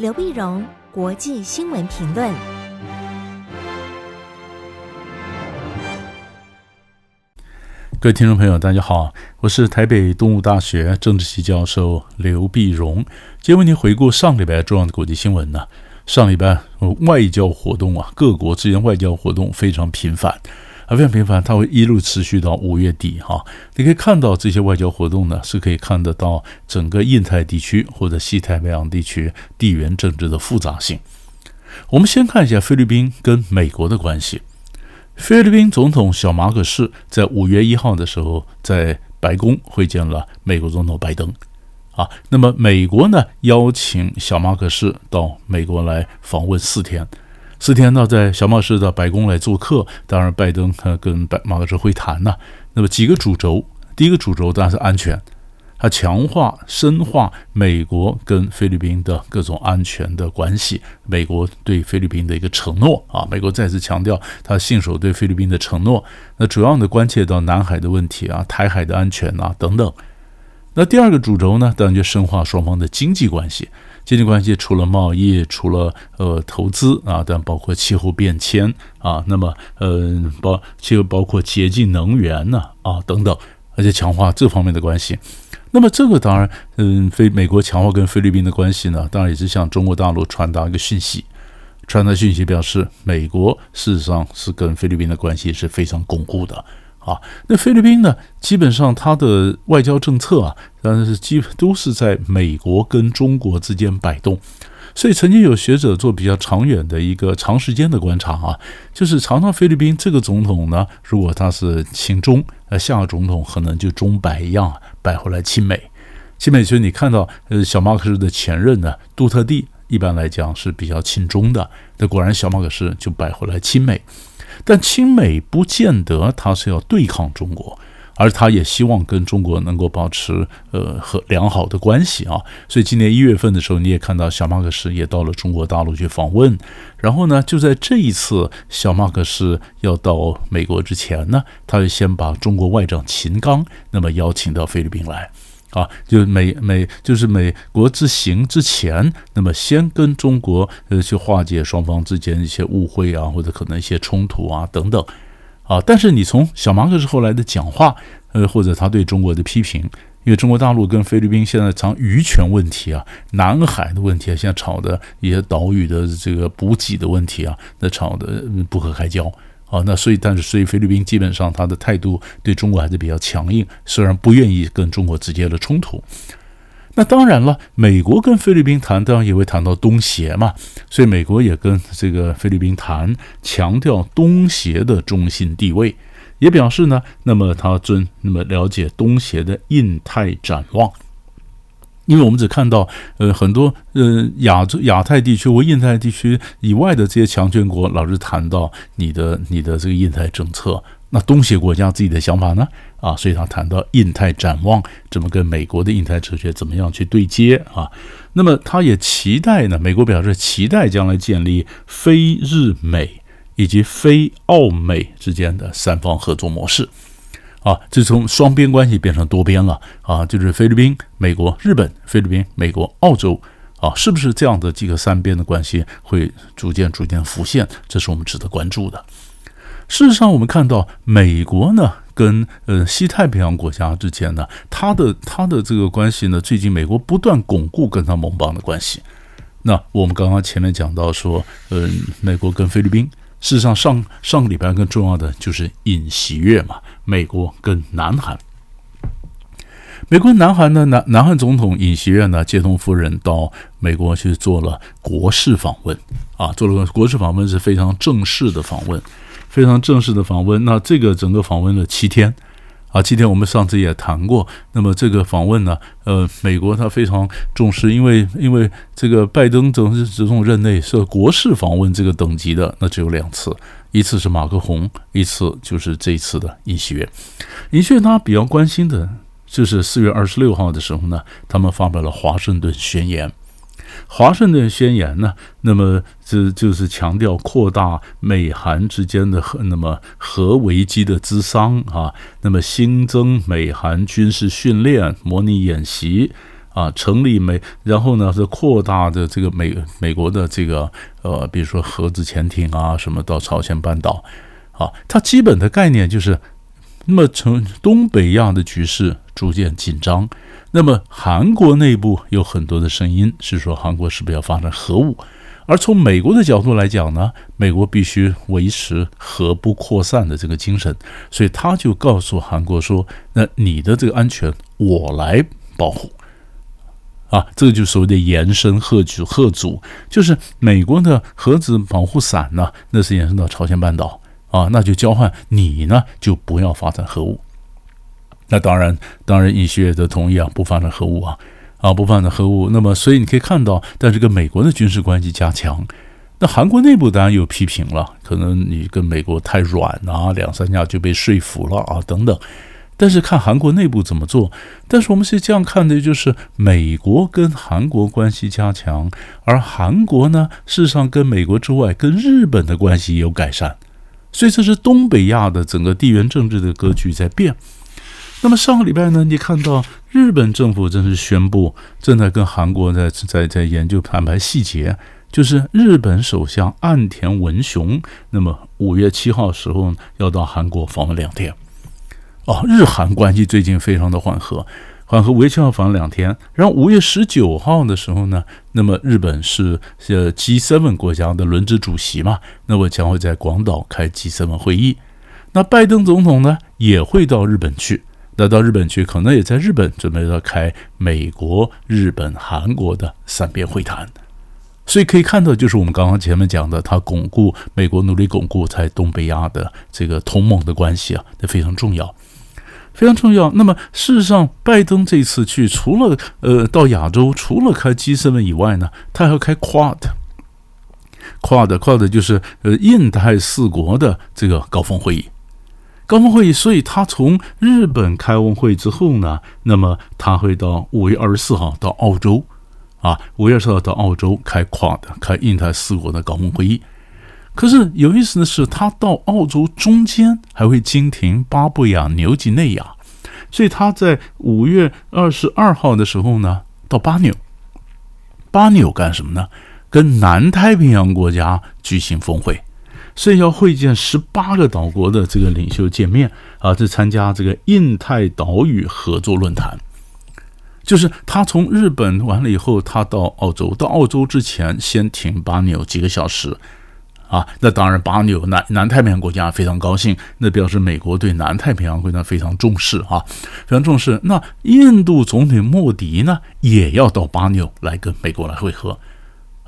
刘碧荣，国际新闻评论。各位听众朋友，大家好，我是台北东吴大学政治系教授刘碧荣。今天为您回顾上礼拜重要的国际新闻呢。上礼拜外交活动啊，各国之间外交活动非常频繁。啊，非常频繁，它会一路持续到五月底哈。你可以看到这些外交活动呢，是可以看得到整个印太地区或者西太平洋地区地缘政治的复杂性。我们先看一下菲律宾跟美国的关系。菲律宾总统小马可仕在五月一号的时候在白宫会见了美国总统拜登。啊，那么美国呢，邀请小马可仕到美国来访问四天。四天呢，在小马士的白宫来做客，当然拜登他跟白马可仕会谈呐。那么几个主轴，第一个主轴当然是安全，他强化、深化美国跟菲律宾的各种安全的关系，美国对菲律宾的一个承诺啊，美国再次强调他信守对菲律宾的承诺。那主要的关切到南海的问题啊，台海的安全啊等等。那第二个主轴呢，当然就深化双方的经济关系。经济关系除了贸易，除了呃投资啊，但包括气候变迁啊，那么呃包就包括洁净能源呢啊，啊等等，而且强化这方面的关系。那么这个当然，嗯，菲美国强化跟菲律宾的关系呢，当然也是向中国大陆传达一个讯息，传达讯息表示美国事实上是跟菲律宾的关系是非常巩固的。啊，那菲律宾呢？基本上它的外交政策啊，当然是基本都是在美国跟中国之间摆动。所以曾经有学者做比较长远的一个长时间的观察啊，就是常常菲律宾这个总统呢，如果他是亲中，那下个总统可能就中摆一样摆回来亲美。亲美，就是你看到呃小马克思的前任呢，杜特蒂一般来讲是比较亲中的，那果然小马可仕就摆回来亲美。但亲美不见得他是要对抗中国，而他也希望跟中国能够保持呃和良好的关系啊。所以今年一月份的时候，你也看到小马可仕也到了中国大陆去访问。然后呢，就在这一次小马可仕要到美国之前呢，他就先把中国外长秦刚那么邀请到菲律宾来。啊，就美美就是美国之行之前，那么先跟中国呃去化解双方之间一些误会啊，或者可能一些冲突啊等等，啊，但是你从小马可仕后来的讲话，呃，或者他对中国的批评，因为中国大陆跟菲律宾现在常渔权问题啊，南海的问题啊，现在吵的一些岛屿的这个补给的问题啊，那吵得不可开交。啊，那所以，但是，所以菲律宾基本上他的态度对中国还是比较强硬，虽然不愿意跟中国直接的冲突。那当然了，美国跟菲律宾谈，当然也会谈到东协嘛，所以美国也跟这个菲律宾谈，强调东协的中心地位，也表示呢，那么他尊那么了解东协的印太展望。因为我们只看到，呃，很多呃亚洲、亚太地区或印太地区以外的这些强权国，老是谈到你的、你的这个印太政策。那东协国家自己的想法呢？啊，所以他谈到印太展望，怎么跟美国的印太哲学怎么样去对接啊？那么他也期待呢，美国表示期待将来建立非日美以及非澳美之间的三方合作模式。啊，这从双边关系变成多边了啊，就是菲律宾、美国、日本、菲律宾、美国、澳洲啊，是不是这样的几个三边的关系会逐渐逐渐浮现？这是我们值得关注的。事实上，我们看到美国呢，跟呃西太平洋国家之间呢，它的它的这个关系呢，最近美国不断巩固跟它盟邦的关系。那我们刚刚前面讲到说，嗯、美国跟菲律宾。事实上，上上个礼拜更重要的就是尹锡悦嘛，美国跟南韩。美国南韩呢，南南韩总统尹锡悦呢，接通夫人到美国去做了国事访问啊，做了个国事访问是非常正式的访问，非常正式的访问。那这个整个访问了七天。啊，今天我们上次也谈过。那么这个访问呢，呃，美国他非常重视，因为因为这个拜登总是总统任内是国事访问这个等级的，那只有两次，一次是马克宏，一次就是这一次的尹锡悦。尹锡悦他比较关心的就是四月二十六号的时候呢，他们发表了华盛顿宣言。华盛顿宣言呢，那么这就是强调扩大美韩之间的核，那么核危机的资商啊，那么新增美韩军事训练、模拟演习啊，成立美，然后呢是扩大的这个美美国的这个呃，比如说核子潜艇啊什么到朝鲜半岛，啊，它基本的概念就是，那么从东北亚的局势逐渐紧张，那么韩国内部有很多的声音是说韩国是不是要发展核武？而从美国的角度来讲呢，美国必须维持核不扩散的这个精神，所以他就告诉韩国说：“那你的这个安全我来保护。”啊，这个就所谓的延伸核主核组，就是美国的核子保护伞呢，那是延伸到朝鲜半岛啊，那就交换你呢就不要发展核武。那当然，当然尹锡悦都同意啊，不发展核武啊。啊，不发展核武，那么所以你可以看到，但是跟美国的军事关系加强，那韩国内部当然有批评了，可能你跟美国太软啊，两三下就被说服了啊，等等。但是看韩国内部怎么做，但是我们是这样看的，就是美国跟韩国关系加强，而韩国呢，事实上跟美国之外，跟日本的关系有改善，所以这是东北亚的整个地缘政治的格局在变。那么上个礼拜呢，你看到日本政府正式宣布，正在跟韩国在在在研究谈判细节，就是日本首相岸田文雄，那么五月七号时候要到韩国访问两天。哦，日韩关系最近非常的缓和，缓和五月七号访两天，然后五月十九号的时候呢，那么日本是呃 G7 国家的轮值主席嘛，那么将会在广岛开 G7 会议，那拜登总统呢也会到日本去。那到日本去，可能也在日本准备要开美国、日本、韩国的三边会谈，所以可以看到，就是我们刚刚前面讲的，他巩固美国努力巩固在东北亚的这个同盟的关系啊，这非常重要，非常重要。那么事实上，拜登这次去，除了呃到亚洲，除了开 G7 以外呢，他还要开 Quad，Quad Quad 就是呃印太四国的这个高峰会议。高峰会议，所以他从日本开完会之后呢，那么他会到五月二十四号到澳洲，啊，五月二十四号到澳洲开 QUAD，开印太四国的高峰会议。可是有意思的是，他到澳洲中间还会经停巴布亚纽几内亚，所以他在五月二十二号的时候呢，到巴纽，巴纽干什么呢？跟南太平洋国家举行峰会。所以要会见十八个岛国的这个领袖见面啊，这参加这个印太岛屿合作论坛。就是他从日本完了以后，他到澳洲，到澳洲之前先停巴纽几个小时啊。那当然，巴纽南南太平洋国家非常高兴，那表示美国对南太平洋国家非常重视啊，非常重视。那印度总统莫迪呢，也要到巴纽来跟美国来会合。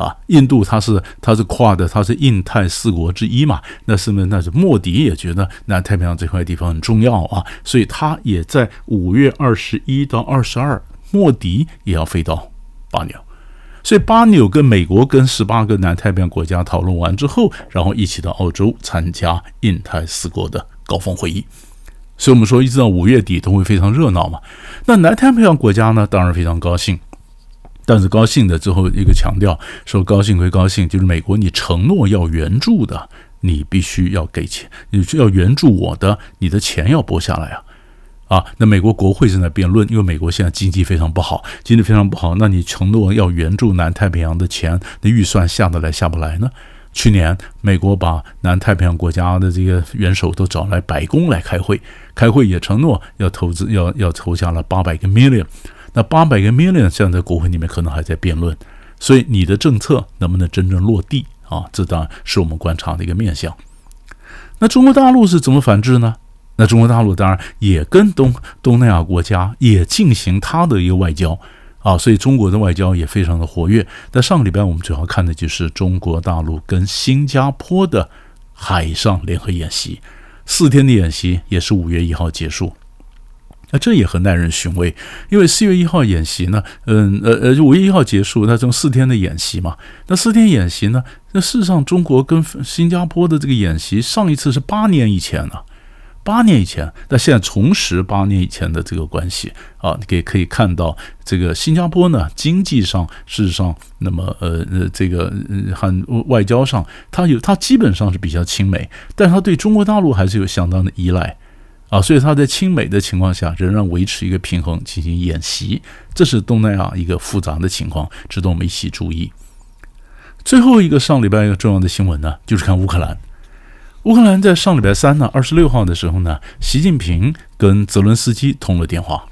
啊，印度它是它是跨的，它是印太四国之一嘛。那是不是？那是莫迪也觉得南太平洋这块地方很重要啊，所以他也在五月二十一到二十二，莫迪也要飞到巴纽。所以巴纽跟美国跟十八个南太平洋国家讨论完之后，然后一起到澳洲参加印太四国的高峰会议。所以我们说，一直到五月底都会非常热闹嘛。那南太平洋国家呢，当然非常高兴。但是高兴的最后一个强调说，高兴归高兴，就是美国你承诺要援助的，你必须要给钱，你需要援助我的，你的钱要拨下来啊！啊，那美国国会正在辩论，因为美国现在经济非常不好，经济非常不好，那你承诺要援助南太平洋的钱，那预算下得来下不来呢？去年美国把南太平洋国家的这个元首都找来白宫来开会，开会也承诺要投资，要要投下了八百个 million。那八百个 million 现在在国会里面可能还在辩论，所以你的政策能不能真正落地啊？这当然是我们观察的一个面向。那中国大陆是怎么反制呢？那中国大陆当然也跟东东南亚国家也进行它的一个外交啊，所以中国的外交也非常的活跃。在上个礼拜我们主要看的就是中国大陆跟新加坡的海上联合演习，四天的演习也是五月一号结束。那这也很耐人寻味，因为四月一号演习呢，嗯呃呃，五月一号结束，那这四天的演习嘛，那四天演习呢，那事实上中国跟新加坡的这个演习，上一次是八年以前了，八年以前，那现在重拾八年以前的这个关系啊，你可以可以看到，这个新加坡呢，经济上事实上，那么呃呃，这个很外交上，它有它基本上是比较亲美，但它对中国大陆还是有相当的依赖。啊，所以他在亲美的情况下仍然维持一个平衡进行演习，这是东南亚一个复杂的情况，值得我们一起注意。最后一个上礼拜一个重要的新闻呢，就是看乌克兰。乌克兰在上礼拜三呢，二十六号的时候呢，习近平跟泽伦斯基通了电话，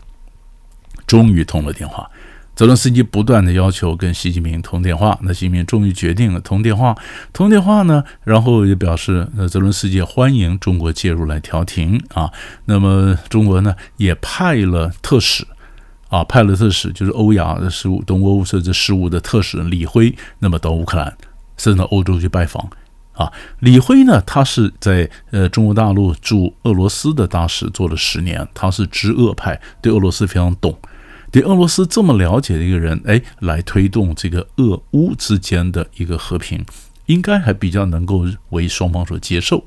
终于通了电话。泽伦斯基不断的要求跟习近平通电话，那习近平终于决定了通电话。通电话呢，然后也表示，呃，泽伦斯基欢迎中国介入来调停啊。那么中国呢，也派了特使，啊，派了特使，就是欧亚的事务、东欧甚至事务的特使李辉，那么到乌克兰，甚至到欧洲去拜访。啊，李辉呢，他是在呃中国大陆驻俄罗斯的大使做了十年，他是直俄派，对俄罗斯非常懂。对俄罗斯这么了解的一个人，哎，来推动这个俄乌之间的一个和平，应该还比较能够为双方所接受。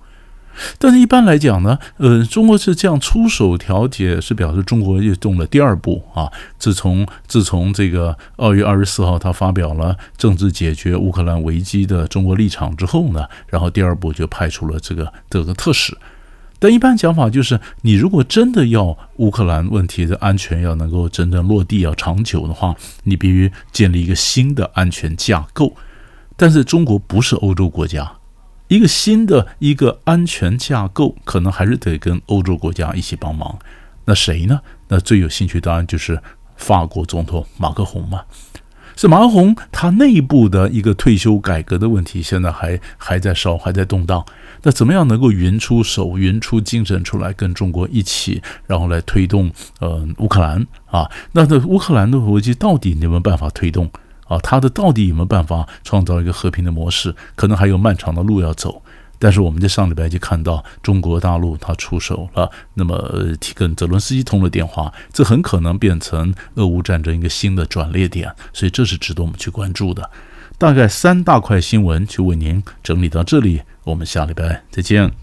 但是，一般来讲呢，呃，中国是这样出手调解，是表示中国又动了第二步啊。自从自从这个二月二十四号他发表了政治解决乌克兰危机的中国立场之后呢，然后第二步就派出了这个这个特使。但一般讲法就是，你如果真的要乌克兰问题的安全要能够真正落地、要长久的话，你必须建立一个新的安全架构。但是中国不是欧洲国家，一个新的一个安全架构可能还是得跟欧洲国家一起帮忙。那谁呢？那最有兴趣当然就是法国总统马克宏嘛。是马克宏他内部的一个退休改革的问题，现在还还在烧，还在动荡。那怎么样能够匀出手、匀出精神出来，跟中国一起，然后来推动呃乌克兰啊？那这乌克兰的危机到底有没有办法推动啊？他的到底有没有办法创造一个和平的模式？可能还有漫长的路要走。但是我们在上礼拜就看到中国大陆他出手了，那么跟泽伦斯基通了电话，这很可能变成俄乌战争一个新的转捩点，所以这是值得我们去关注的。大概三大块新闻就为您整理到这里。我们下礼拜再见。